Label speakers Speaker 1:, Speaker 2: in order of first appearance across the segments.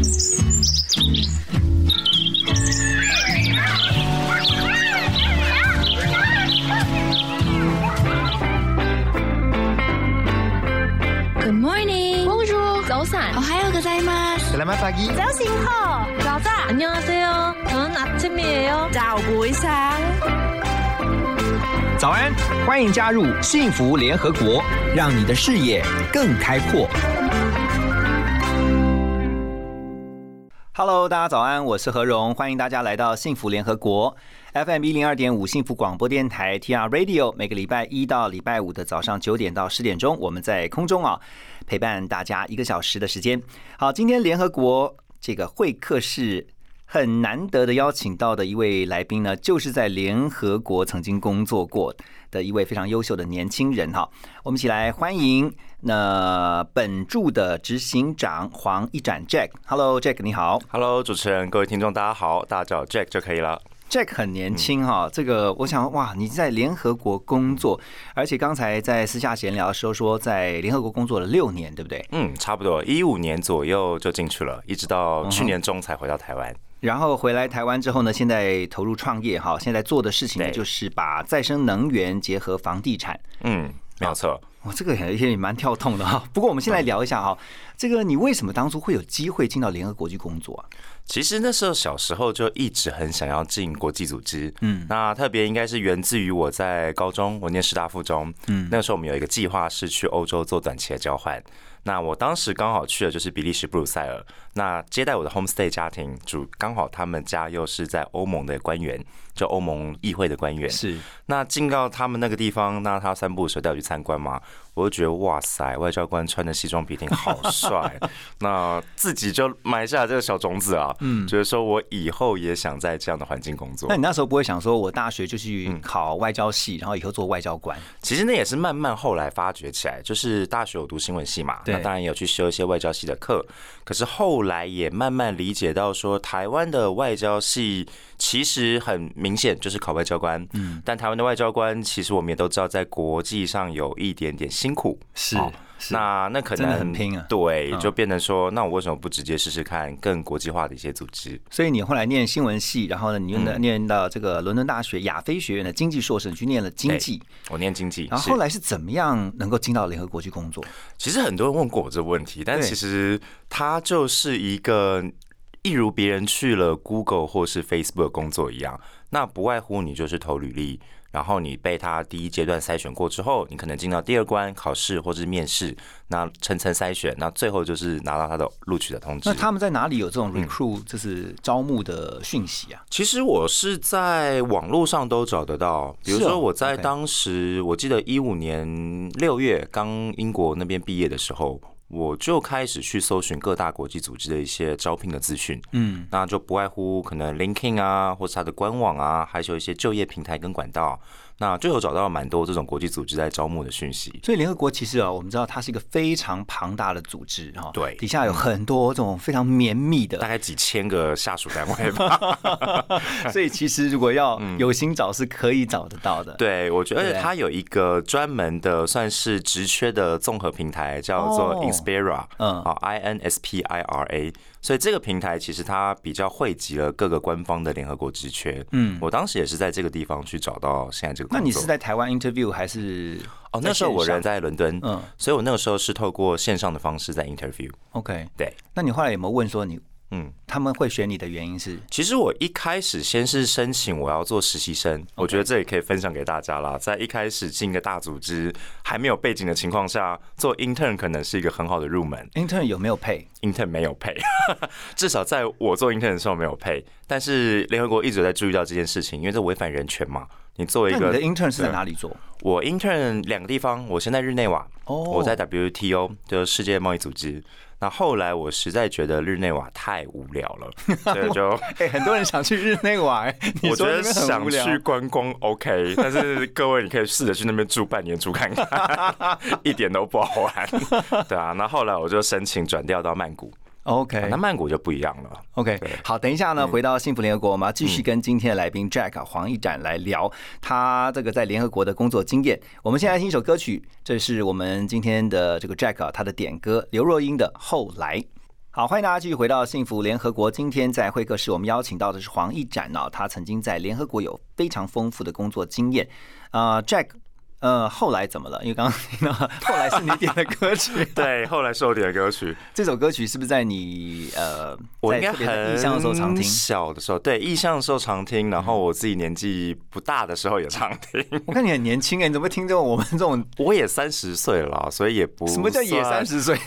Speaker 1: Good morning.
Speaker 2: Bonjour.
Speaker 1: 早安.
Speaker 2: 오하요 고자이마스.
Speaker 3: Selamat pagi.
Speaker 2: 早醒好.
Speaker 1: 早安. 안녕하세요. 저는 아침이에요.
Speaker 2: 早不一상
Speaker 3: 早安，欢迎加入幸福联合国，让你的视野更开阔。 Hello，大家早安，我是何荣，欢迎大家来到幸福联合国 FM 一零二点五幸福广播电台 TR Radio，每个礼拜一到礼拜五的早上九点到十点钟，我们在空中啊陪伴大家一个小时的时间。好，今天联合国这个会客室。很难得的邀请到的一位来宾呢，就是在联合国曾经工作过的一位非常优秀的年轻人哈。我们一起来欢迎那本驻的执行长黄一展 Jack。Hello Jack，你好。
Speaker 4: Hello，主持人，各位听众，大家好，大家叫 Jack 就可以了。
Speaker 3: Jack 很年轻哈，这个我想哇，你在联合国工作，而且刚才在私下闲聊的时候说，在联合国工作了六年，对不对？
Speaker 4: 嗯，差不多一五年左右就进去了，一直到去年中才回到台湾。
Speaker 3: 然后回来台湾之后呢，现在投入创业哈，现在做的事情呢，就是把再生能源结合房地产。
Speaker 4: 嗯，没有错。
Speaker 3: 我，这个也也蛮跳痛的哈。不过我们先来聊一下哈，这个你为什么当初会有机会进到联合国去工作啊？
Speaker 4: 其实那时候小时候就一直很想要进国际组织，
Speaker 3: 嗯
Speaker 4: 嗯，那特别应该是源自于我在高中，我念师大附中，
Speaker 3: 嗯
Speaker 4: 嗯，那个时候我们有一个计划是去欧洲做短期的交换。那我当时刚好去的就是比利时布鲁塞尔，那接待我的 homestay 家庭主刚好他们家又是在欧盟的官员，就欧盟议会的官员，
Speaker 3: 是。
Speaker 4: 那进到他们那个地方，那他三步的时候带我去参观嘛，我就觉得哇塞，外交官穿的西装笔挺好帅，那自己就埋下了这个小种子啊，嗯，觉得说我以后也想在这样的环境工作。
Speaker 3: 那。你那时候不会想说，我大学就去
Speaker 4: 嗯
Speaker 3: 考外交系，然后以后做外交官？
Speaker 4: 其实那也是慢慢后来发掘起来，就是大学有读新闻系嘛，那当然也有去修一些外交系的课，可是后来也慢慢理解到说，台湾的外交系其实很明显就是考外交官，嗯，但台湾的外交官其实我们也都知道，在国际上有一点点辛苦，
Speaker 3: 是。
Speaker 4: 哦。
Speaker 3: 是
Speaker 4: 那那可能
Speaker 3: 真的很拼啊。
Speaker 4: 对
Speaker 3: 嗯，
Speaker 4: 就变成说，那我为什么不直接试试看更国际化的一些组织？
Speaker 3: 所以你后来念新闻系，然后呢，你又
Speaker 4: 嗯。
Speaker 3: 念到这个伦敦大学亚非学院的经济硕士，你去念了经济，
Speaker 4: 我念经济，
Speaker 3: 然后后来是怎么样能够进到联合国去工作？
Speaker 4: 其实很多人问过我这个问题，但其实它就是一个一如别人去了 Google 或是 Facebook 工作一样，那不外乎你就是投履历，然后你被他第一阶段筛选过之后，你可能进到第二关考试或是面试，那层层筛选，那最后就是拿到他的录取的通知。
Speaker 3: 那他们在哪里有这种
Speaker 4: 嗯
Speaker 3: recruit 就是招募的讯息啊？
Speaker 4: 其实我是在网络上都找得到，比如说我在当时，我记得一五年六月刚英国那边毕业的时候，我就开始去搜寻各大国际组织的一些招聘的资讯，
Speaker 3: 嗯，
Speaker 4: 那就不外乎可能 LinkedIn 啊，或是它的官网啊，还有一些就业平台跟管道，那就有找到蛮多这种国际组织在招募的讯息。
Speaker 3: 所以联合国其实啊，我们知道它是一个非常庞大的组织哈，
Speaker 4: 对
Speaker 3: 底下有很多这种非常绵密的，
Speaker 4: 大概几千个下属单位吧
Speaker 3: 所以其实如果要有心找是可以找得到的。，
Speaker 4: 嗯对，我觉得，而且它有一个专门的算是职缺的综合平台，叫做
Speaker 3: 哦
Speaker 4: Inspira，
Speaker 3: 嗯
Speaker 4: 啊，I N S P I R A。所以这个平台其实它比较汇集了各个官方的联合国职缺。
Speaker 3: 嗯
Speaker 4: 我当时也是在这个地方去找到现在这个。
Speaker 3: 那你是在台湾 interview 还是？
Speaker 4: 哦，那时候我人
Speaker 3: 在
Speaker 4: 在伦敦，
Speaker 3: 嗯
Speaker 4: 所以我那个时候是透过线上的方式在 interview。
Speaker 3: OK，
Speaker 4: 对，
Speaker 3: 那你后来有没有问说你
Speaker 4: 嗯。
Speaker 3: 他们会选你的原因是？
Speaker 4: 其实我一开始先是申请我要做实习生，我觉得这也可以分享给大家啦。在一开始进一个大组织还没有背景的情况下，做 intern 可能是一个很好的入门。
Speaker 3: intern 有没有配
Speaker 4: ？intern 没有配，至少在我做 intern 的时候没有配。但是联合国一直在注意到这件事情，因为这违反人权嘛。你作为一个
Speaker 3: 你的 intern 是在哪里做？
Speaker 4: 我 intern 两个地方，我先在日内瓦，
Speaker 3: 哦
Speaker 4: 我在 WTO 就是世界贸易组织。那后来我实在觉得日内瓦太无聊了，所以就
Speaker 3: 哎、很多人想去日内瓦、欸
Speaker 4: 我觉得想去观光 OK，但是各位你可以试着去那边住半年住看看，一点都不好玩。对啊，那后来我就申请转调到曼谷，
Speaker 3: OK，
Speaker 4: 那曼谷就不一样了。
Speaker 3: OK，好，等一下呢，回到幸福联合国，我们要继续跟今天的来宾 Jack 啊黄一展来聊他这个在联合国的工作经验。我们先来听一首歌曲，这是我们今天的这个 Jack 啊他的点歌，刘若英的《后来》。好，欢迎大家继续回到幸福联合国。今天在会客室，我们邀请到的是黄义展哦，他曾经在联合国有非常丰富的工作经验。呃，Jack。呃，后来怎么了？因为刚刚听到后来是你点的歌曲，
Speaker 4: 对，后来是我点的歌曲。
Speaker 3: 这首歌曲是不是在你呃，
Speaker 4: 我应该
Speaker 3: 很象的时候常听？
Speaker 4: 小的时候，对，意象的时候常听，然后我自己年纪不大的时候也常听。
Speaker 3: 我看你很年轻哎，你怎么听这种我们这种？
Speaker 4: 我也三十岁了，所以也不
Speaker 3: 什么叫也三十岁？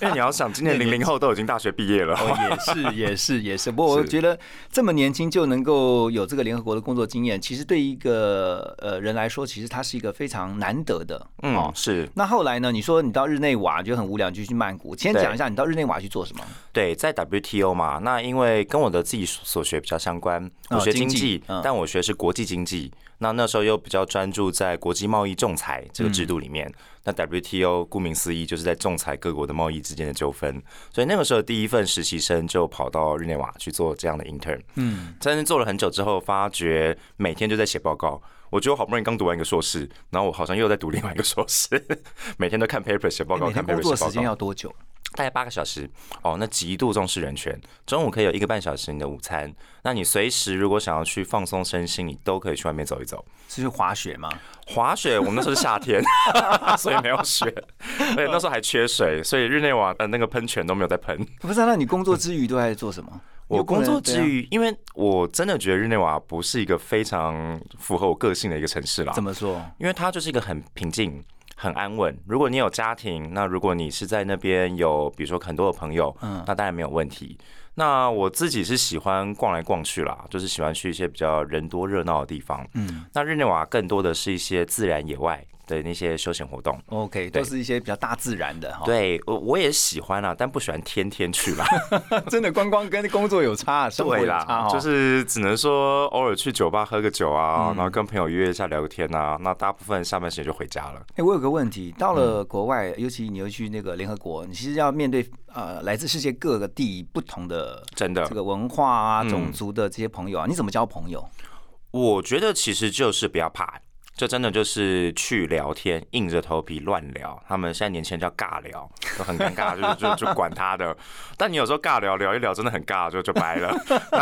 Speaker 4: 因为你要想，今年零零后都已经大学毕业了。
Speaker 3: 哦，也是，也是，也是。不过我觉得这么年轻就能够有这个联合国的工作经验，其实对一个呃人来说，其实他是一个非常难得。的，
Speaker 4: 嗯，是。
Speaker 3: 那后来呢？你说你到日内瓦就很无聊，就去曼谷。先讲一下你到日内瓦去做什么？
Speaker 4: 对，在 WTO 嘛。那因为跟我的自己所学比较相关，我学经济，但我学是国际经济。那那时候又比较专注在国际贸易仲裁这个制度里面。那 WTO 顾名思义就是在仲裁各国的贸易之间的纠纷。所以那个时候第一份实习生就跑到日内瓦去做这样的 intern。嗯，但是做了很久之后，发觉每天就在写报告。我觉得我好不容易刚读完一个硕士，然后我好像又在读另外一个硕士，每天都看 paper 写报告，看 paper 写报告。
Speaker 3: 工作时间要多久？
Speaker 4: 大概八个小时。哦，那极度重视人权。中午可以有一个半小时你的午餐，那你随时如果想要去放松身心，你都可以去外面走一走。
Speaker 3: 是去滑雪吗？
Speaker 4: 滑雪，我们那时候是夏天，所以没有雪。而且，那时候还缺水，所以日内瓦的那个喷泉都没有在喷。
Speaker 3: 不是，那你工作之余都在做什么？
Speaker 4: 我工作之余，因为我真的觉得日内瓦不是一个非常符合我个性的一个城市啦。
Speaker 3: 怎么说？
Speaker 4: 因为它就是一个很平静、很安稳。如果你有家庭，那如果你是在那边有，比如说很多的朋友，嗯，那当然没有问题。那我自己是喜欢逛来逛去啦，就是喜欢去一些比较人多热闹的地方。嗯，那日内瓦更多的是一些自然野外。的那些休闲活动
Speaker 3: ，OK，都是一些比较大自然的哈。
Speaker 4: 对，我我也喜欢啊，但不喜欢天天去啦。
Speaker 3: 真的观光跟工作有差，
Speaker 4: 对啦，就是只能说偶尔去酒吧喝个酒啊，然后跟朋友约一下聊个天啊。那大部分下班时间就回家了。
Speaker 3: 哎，我有个问题，到了国外，尤其你又去那个联合国，你其实要面对呃来自世界各个地不同的
Speaker 4: 真的
Speaker 3: 这个文化啊、种族的这些朋友啊，你怎么交朋友？
Speaker 4: 我觉得其实就是不要怕。这真的就是去聊天，硬着头皮乱聊。他们现在年轻人叫尬聊，都很尴尬，就就就管他的。但你有时候尬聊聊一聊，真的很尬，就就掰了。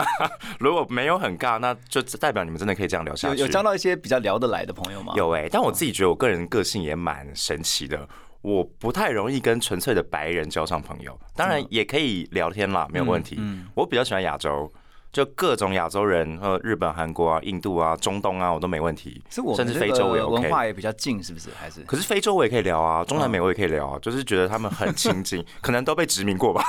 Speaker 4: 如果没有很尬，那就代表你们真的可以这样聊下去。
Speaker 3: 有交到一些比较聊得来的朋友吗？
Speaker 4: 有哎，但我自己觉得我个人个性也蛮神奇的，我不太容易跟纯粹的白人交上朋友。当然也可以聊天啦，没有问题。我比较喜欢亚洲。就各种亚洲人，呃，日本、韩国啊、印度啊、中东啊，我都没问题。
Speaker 3: 是我
Speaker 4: 甚至非洲也
Speaker 3: OK，文化也比较近，是不是？还是？
Speaker 4: 可是非洲我也可以聊啊，中南美我也可以聊啊，就是觉得他们很亲近，可能都被殖民过吧。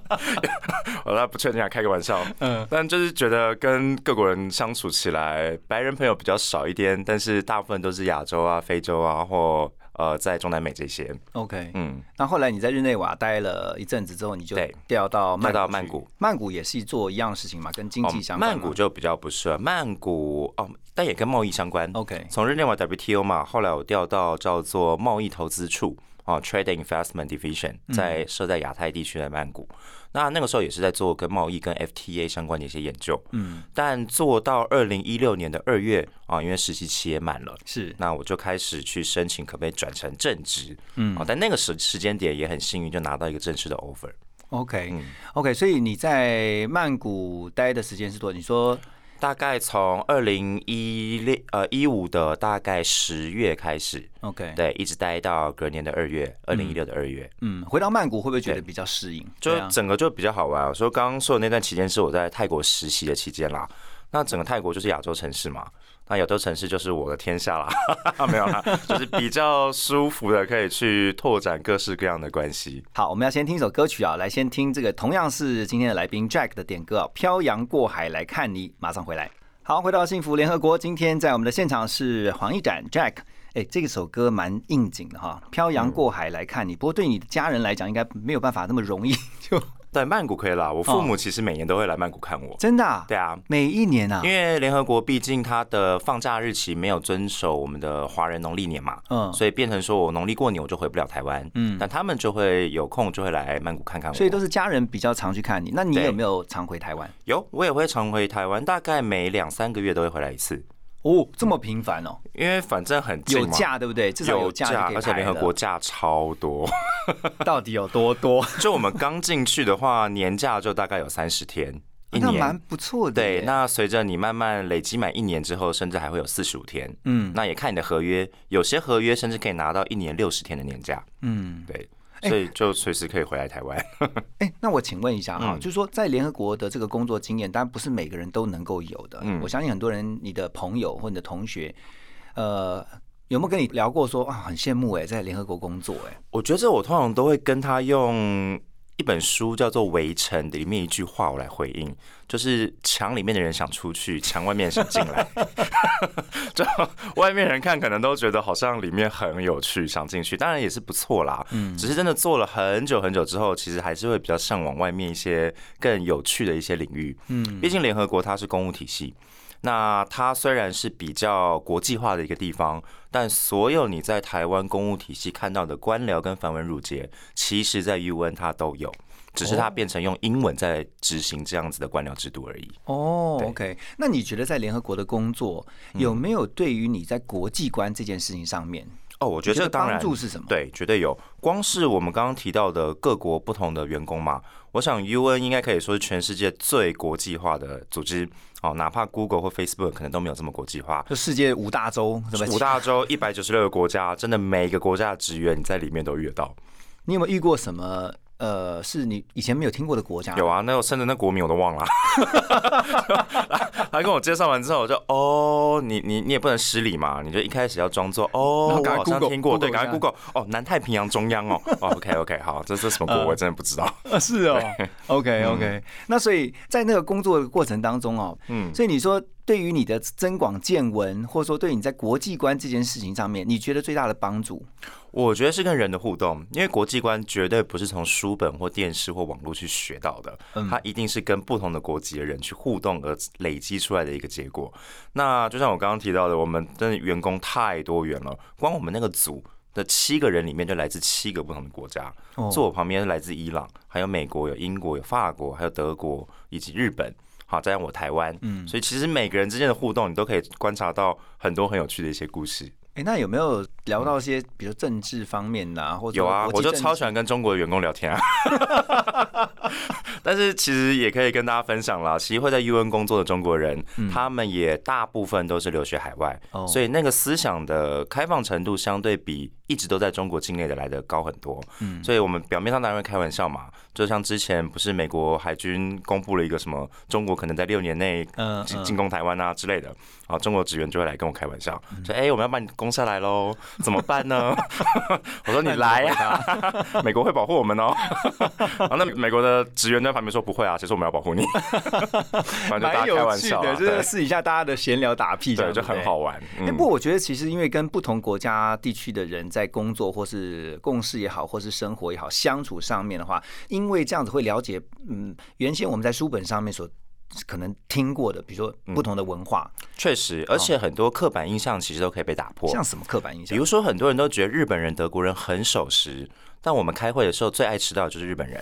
Speaker 4: 我不确定啊，开个玩笑。嗯，但就是觉得跟各国人相处起来，白人朋友比较少一点，但是大部分都是亚洲啊、非洲啊或。呃，在中南美这些
Speaker 3: ，OK，嗯，那后来你在日内瓦待了一阵子之后，你就调到
Speaker 4: 调到曼谷，
Speaker 3: 曼谷也是做一样事情嘛，跟经济相关。
Speaker 4: 曼谷就比较不是，曼谷哦，但也跟贸易相关。
Speaker 3: OK，
Speaker 4: 从日内瓦 WTO 嘛，后来我调到叫做贸易投资处。哦，Trade Investment Division 在设在亚太地区的曼谷，那那个时候也是在做跟贸易跟 FTA 相关的一些研究。嗯，但做到二零一六年的二月啊，因为实习期也满了，
Speaker 3: 是，
Speaker 4: 那我就开始去申请可不可以转成正职。嗯，但那个时时间点也很幸运，就拿到一个正式的 offer。
Speaker 3: OK，OK，所以你在曼谷待的时间是多？你说？
Speaker 4: 大概从二零一六呃一五的大概十月开始
Speaker 3: ，OK，
Speaker 4: 对，一直待到隔年的二月，二零一六的二月。
Speaker 3: 嗯，回到曼谷会不会觉得比较适应？
Speaker 4: 就整个就比较好玩。我说刚刚说的那段期间是我在泰国实习的期间啦。那整个泰国就是亚洲城市嘛。那有的城市就是我的天下啦，没有啦，就是比较舒服的，可以去拓展各式各样的关系。
Speaker 3: 好，我们要先听一首歌曲啊，来先听这个同样是今天的来宾 Jack 的点歌啊，《漂洋过海来看你》，马上回来。好，回到幸福联合国，今天在我们的现场是黄一展 Jack，哎，这首歌蛮应景的哈，《漂洋过海来看你》，不过对你的家人来讲，应该没有办法那么容易就。
Speaker 4: 在曼谷可以啦，我父母其实每年都会来曼谷看我。
Speaker 3: 真的？
Speaker 4: 对啊，
Speaker 3: 每一年啊。
Speaker 4: 因为联合国毕竟它的放假日期没有遵守我们的华人农历年嘛，嗯，所以变成说我农历过年我就回不了台湾，嗯，但他们就会有空就会来曼谷看看我。
Speaker 3: 所以都是家人比较常去看你，那你有没有常回台湾？
Speaker 4: 有，我也会常回台湾，大概每两三个月都会回来一次。
Speaker 3: 哦，这么频繁哦，
Speaker 4: 因为反正很
Speaker 3: 有假对不对？至少
Speaker 4: 有
Speaker 3: 假
Speaker 4: 而且联合国假超多。
Speaker 3: 到底有多多？
Speaker 4: 就我们刚进去的话，年假就大概有三十天，一
Speaker 3: 那
Speaker 4: 年。
Speaker 3: 蛮不错的。
Speaker 4: 对，那随着你慢慢累积满一年之后，甚至还会有四十五天。
Speaker 3: 嗯
Speaker 4: 那也看你的合约，有些合约甚至可以拿到一年六十天的年假。
Speaker 3: 嗯，
Speaker 4: 对，所以就随时可以回来台湾。
Speaker 3: 哎，那我请问一下哈，
Speaker 4: 嗯
Speaker 3: 就是说在联合国的这个工作经验，当然不是每个人都能够有的。
Speaker 4: 嗯
Speaker 3: 我相信很多人，你的朋友或你的同学，呃，有没有跟你聊过说啊，很羡慕哎，在联合国工作哎？
Speaker 4: 我觉得我通常都会跟他用一本书叫做《围城》的里面一句话我来回应，就是墙里面的人想出去，墙外面想进来。就外面人看可能都觉得好像里面很有趣，想进去，当然也是不错啦。嗯，只是真的做了很久很久之后，其实还是会比较向往外面一些更有趣的一些领域。嗯，毕竟联合国它是公务体系。那它虽然是比较国际化的一个地方，但所有你在台湾公务体系看到的官僚跟繁文缛节，其实在 UN 它都有，只是它变成用英文在执行这样子的官僚制度而已。
Speaker 3: 哦
Speaker 4: 对
Speaker 3: ，OK，那你觉得在联合国的工作有没有对于你在国际观这件事情上面，
Speaker 4: 哦，我觉得
Speaker 3: 你觉得
Speaker 4: 这当然
Speaker 3: 帮助是什么
Speaker 4: 对，绝对有。光是我们刚刚提到的各国不同的员工嘛，我想 UN 应该可以说是全世界最国际化的组织。哦，哪怕 Google 或 Facebook 可能都没有这么国际化。
Speaker 3: 就世界五大洲，
Speaker 4: 五大洲一百九十六个国家，真的每一个国家的职员你在里面都遇得到。
Speaker 3: 你有没有遇过什么？呃，是你以前没有听过的国家？
Speaker 4: 有啊，那我甚至那国名我都忘了。他跟我介绍完之后，我就哦，你你你也不能失礼嘛，你就一开始要装作
Speaker 3: 然
Speaker 4: 哦，我好像听过，对
Speaker 3: ，Google
Speaker 4: 赶快
Speaker 3: 一下。
Speaker 4: Google 哦，南太平洋中央哦，哦，OK OK，好，这这什么国我真的不知道。
Speaker 3: 啊，是哦，OK OK，那所以在那个工作的过程当中哦，
Speaker 4: 嗯。
Speaker 3: 所以你说对于你的增广见闻，或者说对你在国际观这件事情上面，你觉得最大的帮助？
Speaker 4: 我觉得是跟人的互动，因为国际观绝对不是从书本或电视或网络去学到的，它一定是跟不同的国籍的人去互动而累积出来的一个结果。那就像我刚刚提到的，我们真的员工太多元了，光我们那个组。的七个人里面就来自七个不同的国家，
Speaker 3: 哦
Speaker 4: 坐我旁边是来自伊朗，还有美国、有英国、有法国，还有德国以及日本。好，再加上我台湾，嗯，所以其实每个人之间的互动，你都可以观察到很多很有趣的一些故事。
Speaker 3: 哎，那有没有聊到一些，比如政治方面呐、或者
Speaker 4: 有啊，我就超喜
Speaker 3: 欢。
Speaker 4: 跟中国的员工聊天啊。但是其实也可以跟大家分享啦，其实会在 UN 工作的中国人，他们也大部分都是留学海外，
Speaker 3: 哦
Speaker 4: 所以那个思想的开放程度相对比一直都在中国境内的来的高很多。
Speaker 3: 嗯
Speaker 4: 所以我们表面上当然会开玩笑嘛，就像之前不是美国海军公布了一个什么中国可能在六年内
Speaker 3: 嗯
Speaker 4: 进进攻台湾啊之类的，然后中国职员就会来跟我开玩笑，说：“哎、我们要把你攻下来喽，怎么办呢？” 我说：“你来呀、美国会保护我们哦。”然后那美国的职员在旁边说：“不会啊，其实我们要保护你。”反正就大
Speaker 3: 蛮
Speaker 4: 家开玩笑啊，
Speaker 3: 就是
Speaker 4: 对
Speaker 3: 私底下大家的闲聊打屁
Speaker 4: 对，就很好玩。
Speaker 3: 哎、
Speaker 4: 嗯
Speaker 3: 不过我觉得其实因为跟不同国家地区的人在工作或是共事也好，或是生活也好，相处上面的话，因为这样子会了解，嗯，原先我们在书本上面所可能听过的，比如说不同的文化，
Speaker 4: 确实，而且很多刻板印象其实都可以被打破。
Speaker 3: 像什么刻板印象？
Speaker 4: 比如，说，很多人都觉得日本人、德国人很守时，但我们开会的时候最爱迟到的就是日本人。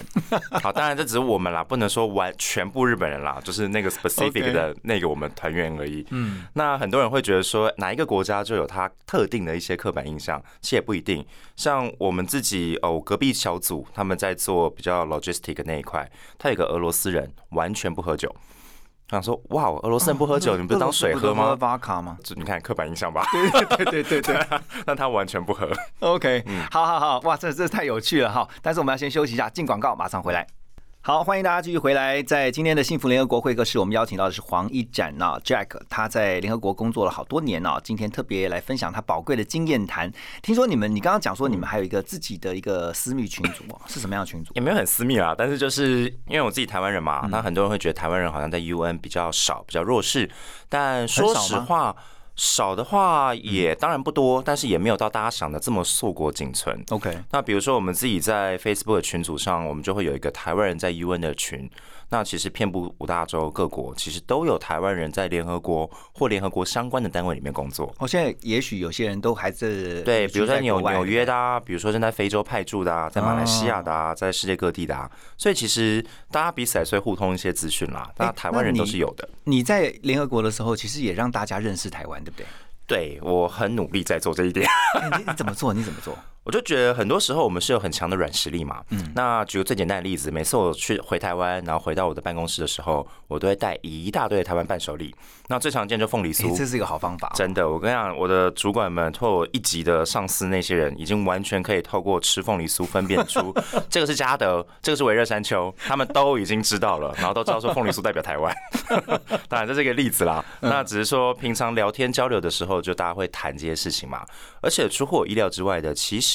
Speaker 4: 好，当然这只是我们啦，不能说完全部日本人啦，就是那个 specific 的那个我们团员而已。嗯，那很多人会觉得说，哪一个国家就有它特定的一些刻板印象，其实也不一定。像我们自己哦，隔壁小组他们在做比较 logistic 那一块，他有个俄罗斯人完全不喝酒。想说，哇，俄罗斯人不喝酒，你们不是当水喝吗？
Speaker 3: 巴卡吗？
Speaker 4: 这你看刻板印象吧，
Speaker 3: 对对对对
Speaker 4: 但 他完全不喝。
Speaker 3: ，OK，好好好，哇，这这太有趣了哈！但是我们要先休息一下，进广告，马上回来。好，欢迎大家继续回来。在今天的幸福联合国会客室，我们邀请到的是黄一展啊，Jack，他在联合国工作了好多年啊，今天特别来分享他宝贵的经验谈。听说你们，你刚刚讲说你们还有一个自己的一个私密群组哦，是什么样的群组？
Speaker 4: 也没有很私密啦，但是就是因为我自己台湾人
Speaker 3: 嗯
Speaker 4: 嘛，那很多人会觉得台湾人好像在 UN 比较少，比较弱势。但说实话，少的话也当然不多，但是也没有到大家想的这么硕果仅存。
Speaker 3: OK，
Speaker 4: 那比如说我们自己在 Facebook 的群组上，我们就会有一个台湾人在 UN 的群。那其实遍布五大洲各国，其实都有台湾人在联合国或联合国相关的单位里面工作。
Speaker 3: 哦，现在也许有些人都还是
Speaker 4: 对，比如说纽纽约的啊，比如说正在非洲派驻的啊，在马来西亚的啊，在世界各地的啊，所以其实大家彼此还是会互通一些资讯啦。那台湾人都是有的。
Speaker 3: 你在联合国的时候，其实也让大家认识台湾，对不对？
Speaker 4: 对我很努力在做这一点。
Speaker 3: 哎你你怎么做？你怎么做？
Speaker 4: 我就觉得很多时候我们是有很强的软实力嘛。嗯，那举个最简单的例子，每次我去回台湾，然后回到我的办公室的时候，我都会带一大堆的台湾伴手礼。那最常见就凤梨
Speaker 3: 哎
Speaker 4: 酥，
Speaker 3: 这是一个好方法哦。
Speaker 4: 真的，我跟你讲，我的主管们或我一级的上司那些人，已经完全可以透过吃凤梨酥分辨出 这个是嘉德，这个是维热山丘，他们都已经知道了，然后都知道说凤梨酥代表台湾。当然这是一个例子啦，
Speaker 3: 嗯
Speaker 4: 那只是说平常聊天交流的时候，就大家会谈这些事情嘛。而且出乎我意料之外的，其实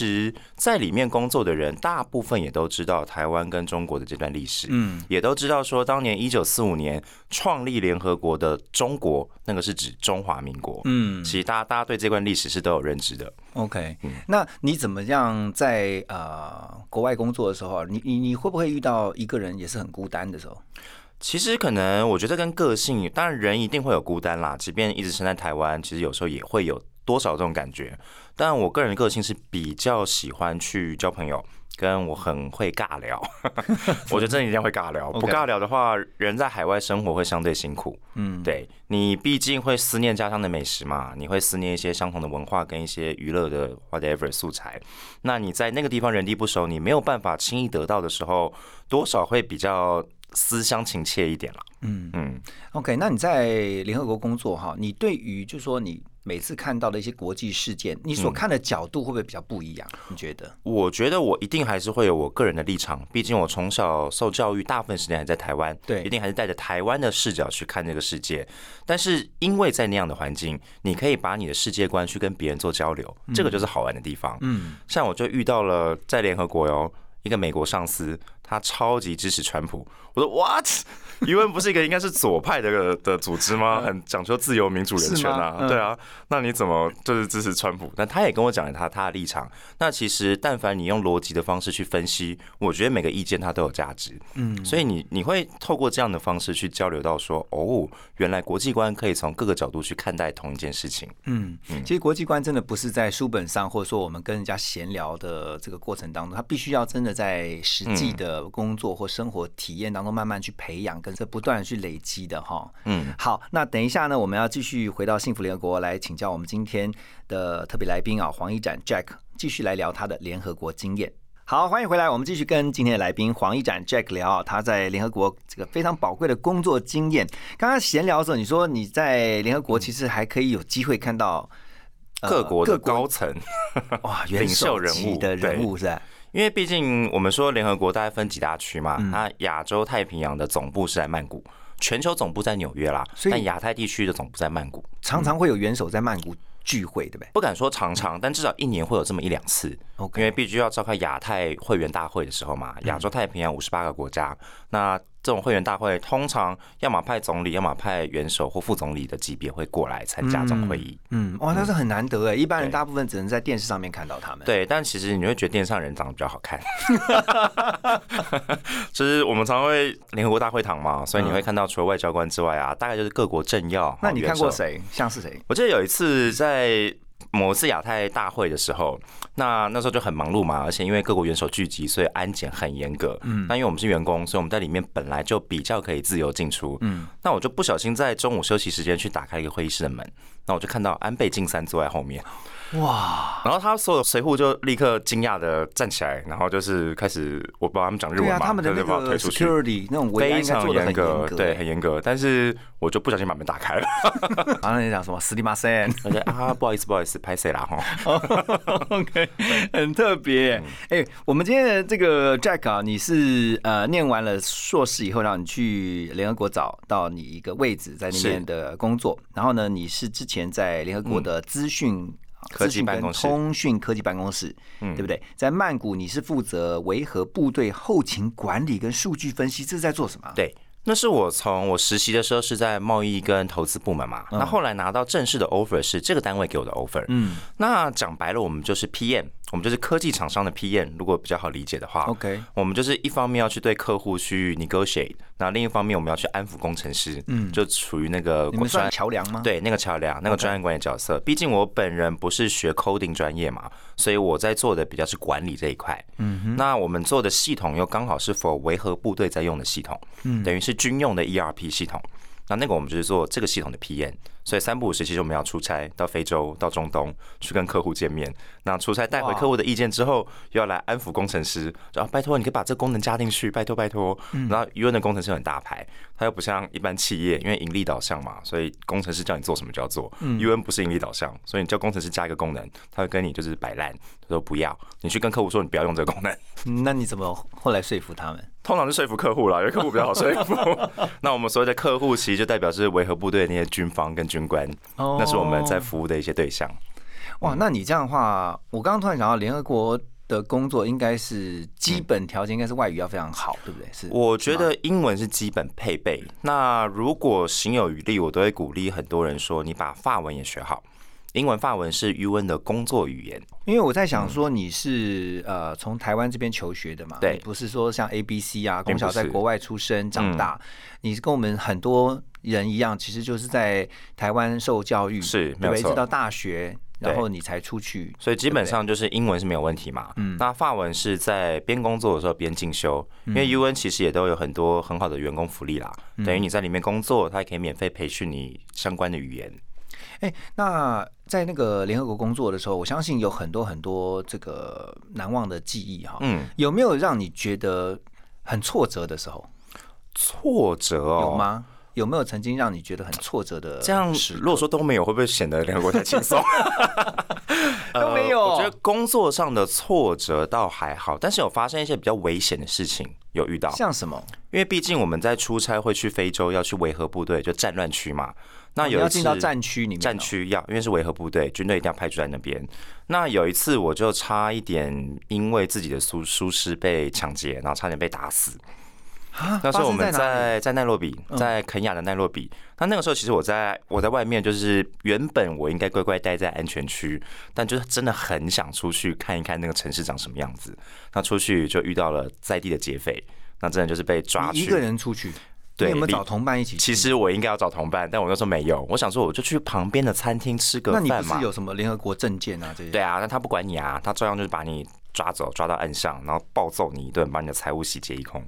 Speaker 4: 在里面工作的人，大部分也都知道台湾跟中国的这段历史，
Speaker 3: 嗯，
Speaker 4: 也都知道说当年一九四五年创立联合国的中国，那个是指中华民国。
Speaker 3: 嗯
Speaker 4: 其实大家大家对这段历史是都有认知的。
Speaker 3: ，OK。那你怎么样在呃国外工作的时候，你你你会不会遇到一个人也是很孤单的时候？
Speaker 4: 其实可能我觉得跟个性，当然人一定会有孤单啦。即便一直生在台湾，其实有时候也会有多少这种感觉。但我个人的个性是比较喜欢去交朋友，跟我很会尬聊。我觉得真的一定会尬聊，不尬聊的话，人在海外生活会相对辛苦。
Speaker 3: 嗯，
Speaker 4: 对你毕竟会思念家乡的美食嘛，你会思念一些相同的文化跟一些娱乐的 whatever 素材。那你在那个地方人地不熟，你没有办法轻易得到的时候，多少会比较思乡情切一点了。
Speaker 3: 嗯
Speaker 4: 嗯
Speaker 3: ，OK，那你在联合国工作哈，你对于就是说你每次看到的一些国际事件，你所看的角度会不会比较不一样？你觉得？
Speaker 4: 我觉得我一定还是会有我个人的立场，毕竟我从小受教育，大部分时间还在台湾，
Speaker 3: 对
Speaker 4: 一定还是带着台湾的视角去看这个世界。但是因为在那样的环境，你可以把你的世界观去跟别人做交流，这个就是好玩的地方。
Speaker 3: 嗯，
Speaker 4: 像我就遇到了在联合国哟，一个美国上司，他超级支持川普。我说 what？余文不是一个应该是左派的的组织吗？很讲究自由民主人权啊，
Speaker 3: 嗯
Speaker 4: 对啊。那你怎么就是支持川普？但他也跟我讲了他他的立场。那其实但凡你用逻辑的方式去分析，我觉得每个意见它都有价值。
Speaker 3: 嗯，
Speaker 4: 所以你你会透过这样的方式去交流到说，哦，原来国际观可以从各个角度去看待同一件事情。
Speaker 3: 嗯，其实国际观真的不是在书本上，或者说我们跟人家闲聊的这个过程当中，他必须要真的在实际的工作或生活体验当中慢慢去培养，跟这不断的去累积的哈。
Speaker 4: 嗯，
Speaker 3: 好，那等一下呢，我们要继续回到幸福联合国来请教我们今天的特别来宾啊，黄一展 Jack，继续来聊他的联合国经验。好，欢迎回来，我们继续跟今天的来宾黄一展 Jack 聊啊他在联合国这个非常宝贵的工作经验。刚刚闲聊的时候，你说你在联合国其实还可以有机会看到。呃
Speaker 4: 各国的
Speaker 3: 各
Speaker 4: 高层，
Speaker 3: 哇，元
Speaker 4: 领袖
Speaker 3: 首
Speaker 4: 人物
Speaker 3: 级的人物是吧？
Speaker 4: 因为毕竟我们说联合国大概分几大区嘛，
Speaker 3: 嗯。
Speaker 4: 那亚洲太平洋的总部是在曼谷，全球总部在纽约啦，但亚太地区的总部在曼谷。
Speaker 3: 常常会有元首在曼谷聚会，对不对？
Speaker 4: 不敢说常常，但至少一年会有这么一两次因为必须要召开亚太会员大会的时候嘛，
Speaker 3: 嗯
Speaker 4: 亚洲太平洋五十八个国家，那这种会员大会通常要么派总理，要么派元首或副总理的级别会过来参加这种会议。
Speaker 3: 嗯，哇，那是很难得哎，一般人大部分只能在电视上面看到他们。，
Speaker 4: 对，但其实你会觉得电视上人长得比较好看。就是我们常会联合国大会堂嘛，所以你会看到除了外交官之外啊，大概就是各国政要。
Speaker 3: 那你？看过谁？像是谁？
Speaker 4: 我记得有一次在某次亚太大会的时候，那那时候就很忙碌嘛，而且因为各国元首聚集，所以安检很严格。嗯，那因为我们是员工，所以我们在里面本来就比较可以自由进出。
Speaker 3: 嗯，
Speaker 4: 那我就不小心在中午休息时间去打开一个会议室的门，那我就看到安倍晋三坐在后面。
Speaker 3: 哇，
Speaker 4: 然后他所有随扈就立刻惊讶的站起来，然后就是开始，我不知道他们讲日
Speaker 3: 对啊，
Speaker 4: 文嘛，
Speaker 3: 他们的那个，security 那种
Speaker 4: 非常严格，对，很严格。但是我就不小心把门打开了，
Speaker 3: 然后你讲什么斯蒂马森
Speaker 4: 而且啊，不好意思，不好意思，拍谁啦哈？
Speaker 3: OK，很特别。
Speaker 4: 嗯
Speaker 3: 哎，我们今天的这个 Jack 啊，你是呃念完了硕士以后，让你去联合国找到你一个位置在那边的工作，然后呢，你是之前在联合国的资讯。
Speaker 4: 科技办公室
Speaker 3: 通讯科技办公室，
Speaker 4: 嗯
Speaker 3: 对不对？在曼谷，你是负责维和部队后勤管理跟数据分析，这是在做什么？
Speaker 4: 对，那是我从我实习的时候是在贸易跟投资部门嘛，那后来拿到正式的 offer 是这个单位给我的 offer。
Speaker 3: 嗯
Speaker 4: 那讲白了，我们就是 PM，我们就是科技厂商的 PM，如果比较好理解的话。
Speaker 3: ，OK，
Speaker 4: 我们就是一方面要去对客户去 negotiate，那另一方面我们要去安抚工程师，
Speaker 3: 嗯
Speaker 4: 就处于那个
Speaker 3: 你们算桥梁吗？，
Speaker 4: 对那个桥梁、那个专业管理角色。毕竟我本人不是学 coding 专业嘛，所以我在做的比较是管理这一块。
Speaker 3: 嗯哼，
Speaker 4: 那我们做的系统又刚好是否维和部队在用的系统，
Speaker 3: 嗯
Speaker 4: 等于是军用的 ERP 系统。那那个我们就是做这个系统的 PM，所以三不五时其实我们要出差到非洲、到中东去跟客户见面。那出差带回客户的意见之后，又要来安抚工程师，然后拜托你可以把这个功能加进去，拜托拜托。然后 UN 的工程师很大牌，他又不像一般企业，因为盈利导向嘛，所以工程师叫你做什么就要做。UN 不是盈利导向，所以你叫工程师加一个功能，他会跟你就是摆烂，他说不要。你去跟客户说你不要用这个功能，
Speaker 3: 那你怎么后来说服他们？
Speaker 4: 通常是说服客户啦，因为客户比较好说服。那我们所谓的客户，其实就代表是维和部队那些军方跟军官，那是我们在服务的一些对象。
Speaker 3: 哇，那你这样的话，我刚刚突然想到，联合国的工作应该是基本条件，应该是外语要非常好，对不对？是，
Speaker 4: 我觉得英文是基本配备。那如果行有余力，我都会鼓励很多人说，你把法文也学好。英文、法文是 UN 的工作语言，
Speaker 3: 因为我在想说你是呃从台湾这边求学的嘛，
Speaker 4: 对，
Speaker 3: 不是说像 A、B、C 啊，从小在国外出生长大，你是跟我们很多人一样，其实就是在台湾受教育，
Speaker 4: 是没有错，
Speaker 3: 一直到大学，然后你才出去，
Speaker 4: 所以基本上就是英文是没有问题嘛。嗯，那法文是在边工作的时候边进修，因为 UN 其实也都有很多很好的员工福利啦，等于你在里面工作，他也可以免费培训你相关的语言。
Speaker 3: 哎，那在那个联合国工作的时候，我相信有很多很多这个难忘的记忆哈。嗯，有没有让你觉得很挫折的时候？
Speaker 4: 挫折
Speaker 3: 有吗？有没有曾经让你觉得很挫折的？
Speaker 4: 这样，如果说都没有，会不会显得联合国太轻松？
Speaker 3: 都没有。
Speaker 4: 我觉得工作上的挫折倒还好，但是有发生一些比较危险的事情，有遇到。
Speaker 3: 像什么？
Speaker 4: 因为毕竟我们在出差会去非洲，要去维和部队，就战乱区嘛。那有一次
Speaker 3: 到战区里面，
Speaker 4: 战区要因为是维和部队，军队一定要派驻在那边。那有一次我就差一点因为自己的疏疏失被抢劫，然后差点被打死。那时候我们在在奈洛比，在肯亚的奈洛比。那那个时候其实我在我在外面，就是原本我应该乖乖待在安全区，但就是真的很想出去看一看那个城市长什么样子。那出去就遇到了在地的劫匪，那真的就是被抓去
Speaker 3: 一个人出去。对，有没有找同伴一起？
Speaker 4: 其实我应该要找同伴，但我那时候没有。我想说，我就去旁边的餐厅吃个饭
Speaker 3: 嘛。那你不是有什么联合国证件啊？这些？
Speaker 4: 对啊，那他不管你啊，他照样就是把你抓走，抓到岸上，然后暴揍你一顿，把你的财物洗劫一空。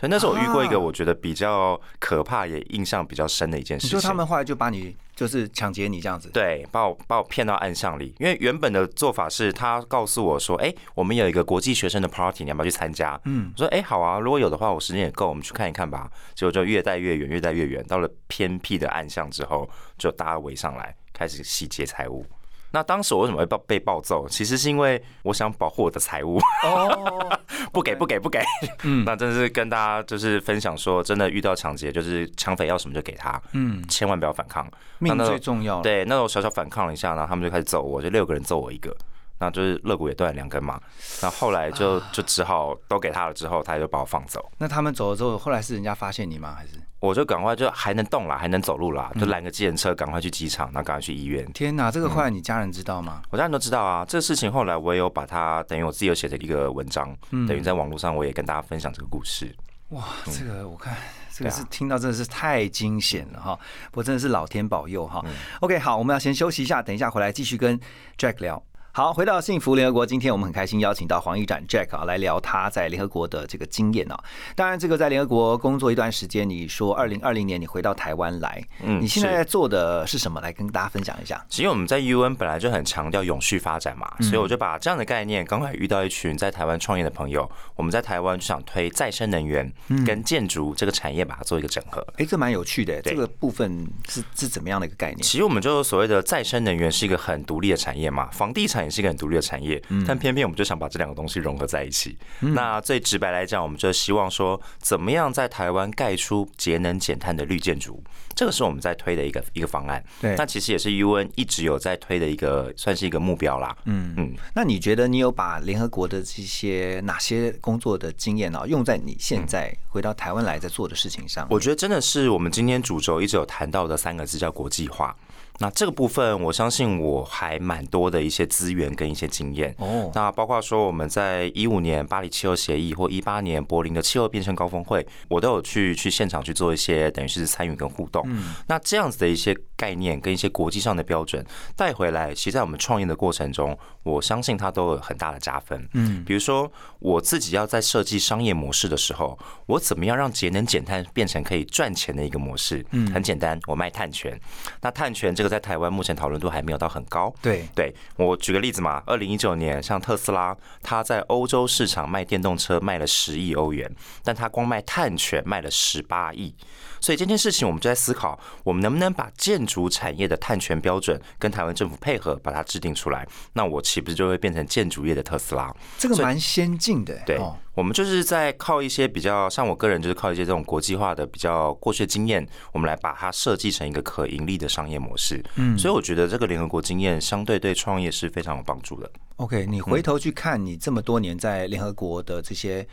Speaker 4: 所以那时候我遇过一个我觉得比较可怕也印象比较深的一件事情。
Speaker 3: 你说他们后来就把你就是抢劫你这样子？
Speaker 4: 对，把我把我骗到暗巷里。因为原本的做法是他告诉我说：“哎，我们有一个国际学生的 party，你要不要去参加？”嗯，我说：“哎，好啊，如果有的话，我时间也够，我们去看一看吧。”结果就越带越远，越带越远，到了偏僻的暗巷之后，就大家围上来开始洗劫财物。那当时我为什么会暴被暴揍？其实是因为我想保护我的财物，哦，不给不给不给，嗯，那真的是跟大家就是分享说，真的遇到抢劫，就是抢匪要什么就给他，嗯，千万不要反抗，
Speaker 3: 命最重要。
Speaker 4: 对，那我小小反抗了一下，然后他们就开始揍我，就六个人揍我一个。那就是肋骨也断了两根嘛，那后来就就只好都给他了，之后他就把我放走。
Speaker 3: 那他们走了之后，后来是人家发现你吗？还是
Speaker 4: 我就赶快就还能动啦，还能走路啦，就拦个计程车，赶快去机场，然后赶快去医院。
Speaker 3: 天哪，这个后来你家人知道吗？
Speaker 4: 我家人都知道啊。这个事情后来我也有把它等于我自己有写的一个文章，等于在网络上我也跟大家分享这个故事。
Speaker 3: 哇，这个我看这个是听到真的是太惊险了哈！不过真的是老天保佑哈。OK，好，我们要先休息一下，等一下回来继续跟 Jack 聊。好，回到幸福联合国，今天我们很开心邀请到黄一展 Jack 啊来聊他在联合国的这个经验啊。当然，这个在联合国工作一段时间，你说二零二零年你回到台湾来，嗯，你现在在做的是什么？来跟大家分享一下。
Speaker 4: 其实我们在 UN 本来就很强调永续发展嘛，所以我就把这样的概念，刚好遇到一群在台湾创业的朋友，我们在台湾就想推再生能源跟建筑这个产业，把它做一个整合。
Speaker 3: 哎，这蛮有趣的，这个部分是是怎么样的一个概念？
Speaker 4: 其实我们就所谓的再生能源是一个很独立的产业嘛，房地产。也是一个很独立的产业，但偏偏我们就想把这两个东西融合在一起。那最直白来讲，我们就希望说，怎么样在台湾盖出节能减碳的绿建筑？这个是我们在推的一个一个方案。
Speaker 3: 对，
Speaker 4: 那其实也是 UN 一直有在推的一个，算是一个目标啦。
Speaker 3: 嗯嗯。那你觉得你有把联合国的这些哪些工作的经验呢，用在你现在回到台湾来在做的事情上？
Speaker 4: 我觉得真的是我们今天主轴一直有谈到的三个字，叫国际化。那这个部分，我相信我还蛮多的一些资源跟一些经验。
Speaker 3: 哦，
Speaker 4: 那包括说我们在一五年巴黎气候协议或一八年柏林的气候变迁高峰会，我都有去去现场去做一些等于是参与跟互动。
Speaker 3: 嗯
Speaker 4: 那这样子的一些概念跟一些国际上的标准带回来，其实在我们创业的过程中，我相信它都有很大的加分。
Speaker 3: 嗯，
Speaker 4: 比如说我自己要在设计商业模式的时候，我怎么样让节能减碳变成可以赚钱的一个模式？
Speaker 3: 嗯
Speaker 4: 很简单，我卖碳权。那碳权这个在台湾目前讨论度还没有到很高。
Speaker 3: 对，
Speaker 4: 对我举个例子嘛，二零一九年像特斯拉，它在欧洲市场卖电动车卖了十亿欧元，但它光卖碳权卖了十八亿。所以这件事情，我们就在思考，我们能不能把建筑产业的碳权标准跟台湾政府配合，把它制定出来？那我岂不是就会变成建筑业的特斯拉？
Speaker 3: 这个蛮先进的，
Speaker 4: 对
Speaker 3: 哦，
Speaker 4: 我们就是在靠一些比较，像我个人就是靠一些这种国际化的比较过去的经验，我们来把它设计成一个可盈利的商业模式。
Speaker 3: 嗯
Speaker 4: 所以我觉得这个联合国经验相对对创业是非常有帮助的。
Speaker 3: OK，你回头去看你这么多年在联合国的这些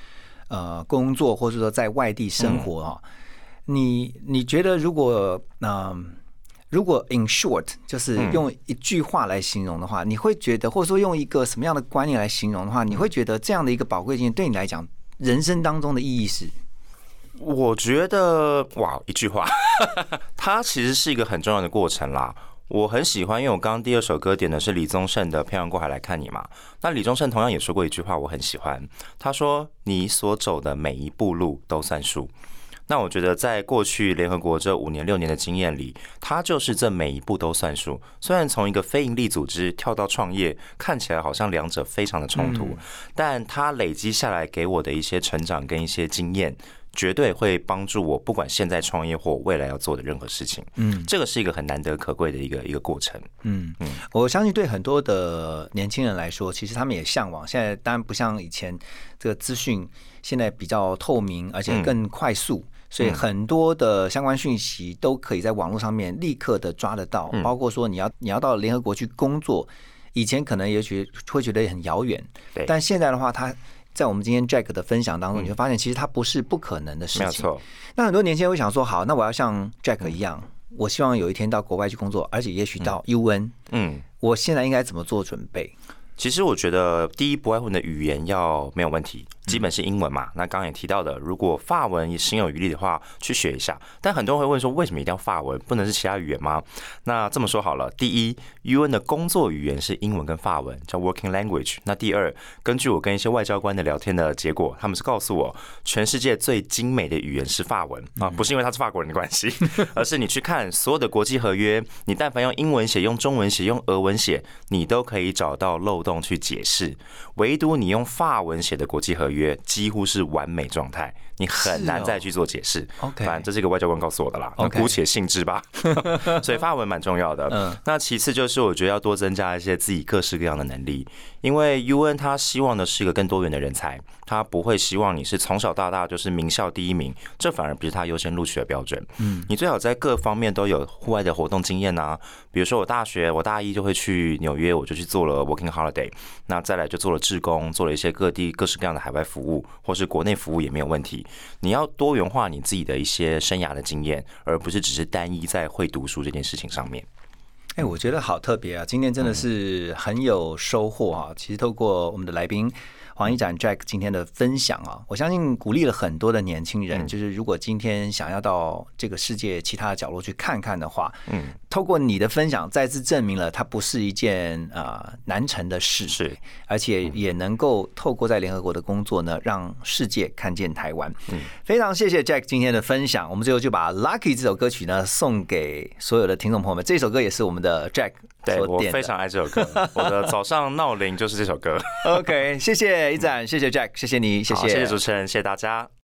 Speaker 3: 呃工作，或者说在外地生活啊、你你觉得如果嗯、如果 in short 就是
Speaker 4: 嗯
Speaker 3: 用一句话来形容的话，你会觉得，或者说用一个什么样的观念来形容的话，你会觉得这样的一个宝贵经验对你来讲，人生当中的意义是？
Speaker 4: 我觉得哇，一句话，它其实是一个很重要的过程啦。我很喜欢，因为我刚刚第二首歌点的是李宗盛的《漂洋过海来看你》嘛。那李宗盛同样也说过一句话，我很喜欢。他说：“你所走的每一步路都算数。”那我觉得，在过去联合国这五年六年的经验里，它就是这每一步都算数。虽然从一个非营利组织跳到创业，看起来好像两者非常的冲突，但它累积下来给我的一些成长跟一些经验，绝对会帮助我，不管现在创业或未来要做的任何事情。
Speaker 3: 嗯
Speaker 4: 这个是一个很难得可贵的一个一个过程。
Speaker 3: 嗯，我相信对很多的年轻人来说，其实他们也向往。现在当然不像以前，这个资讯现在比较透明，而且更快速，所以很多的相关讯息都可以在网络上面立刻的抓得到。包括说你要你要到联合国去工作，以前可能也许会觉得很遥远
Speaker 4: 对，
Speaker 3: 但现在的话，他在我们今天 Jack 的分享当中，你会发现其实它不是不可能的事情。
Speaker 4: 没有错，
Speaker 3: 那很多年轻人会想说，好，那我要像 Jack 一样，我希望有一天到国外去工作，而且也许到 UN，
Speaker 4: 嗯。
Speaker 3: 我现在应该怎么做准备？
Speaker 4: 其实我觉得，第一不外乎你的语言要没有问题，基本是英文嘛。那刚刚也提到的，如果法文也心有余力的话，去学一下。但很多人会问说，为什么一定要法文，不能是其他语言吗？那这么说好了，第一，UN 的工作语言是英文跟法文，叫 Working Language。那第二，根据我跟一些外交官的聊天的结果，他们是告诉我，全世界最精美的语言是法文啊，不是因为他是法国人的关系，而是你去看所有的国际合约，你但凡用英文写、用中文写、用俄文写，你都可以找到漏洞去解释。唯独你用法文写的国际合约，几乎是完美状态，你很难再去做解释。
Speaker 3: OK
Speaker 4: 反正这是一个外交官告诉我的啦，姑且信之吧。所以发文蛮重要的。
Speaker 3: 嗯
Speaker 4: 那其次就是我觉得要多增加一些自己各式各样的能力，因为 UN 他希望的是一个更多元的人才，它不会希望你是从小到大就是名校第一名，这反而不是他优先录取的标准。嗯，你最好在各方面都有户外的活动经验啊，比如说我大学我大一就会去纽约，我就去做了 working holiday，那再来就做了志工，做了一些各地各式各样的海外服务，或是国内服务也没有问题。你要多元化你自己的一些生涯的经验，而不是只是单一在会读书这件事情上面。
Speaker 3: 哎，我觉得好特别啊！今天真的是很有收获啊！其实透过我们的来宾黄一展 Jack 今天的分享啊，我相信鼓励了很多的年轻人。就是如果今天想要到这个世界其他的角落去看看的话，
Speaker 4: 嗯，
Speaker 3: 透过你的分享，再次证明了它不是一件呃难成的事，
Speaker 4: 是，
Speaker 3: 而且也能够透过在联合国的工作呢，让世界看见台湾。嗯，非常谢谢 Jack 今天的分享。我们最后就把《Lucky》这首歌曲呢送给所有的听众朋友们。这首歌也是我们的 Jack
Speaker 4: 对我。非常爱这首歌，我的早上闹铃就是这首歌。
Speaker 3: OK，谢谢一展，谢谢 Jack，谢谢你，谢
Speaker 4: 谢谢谢主持人，谢谢大家。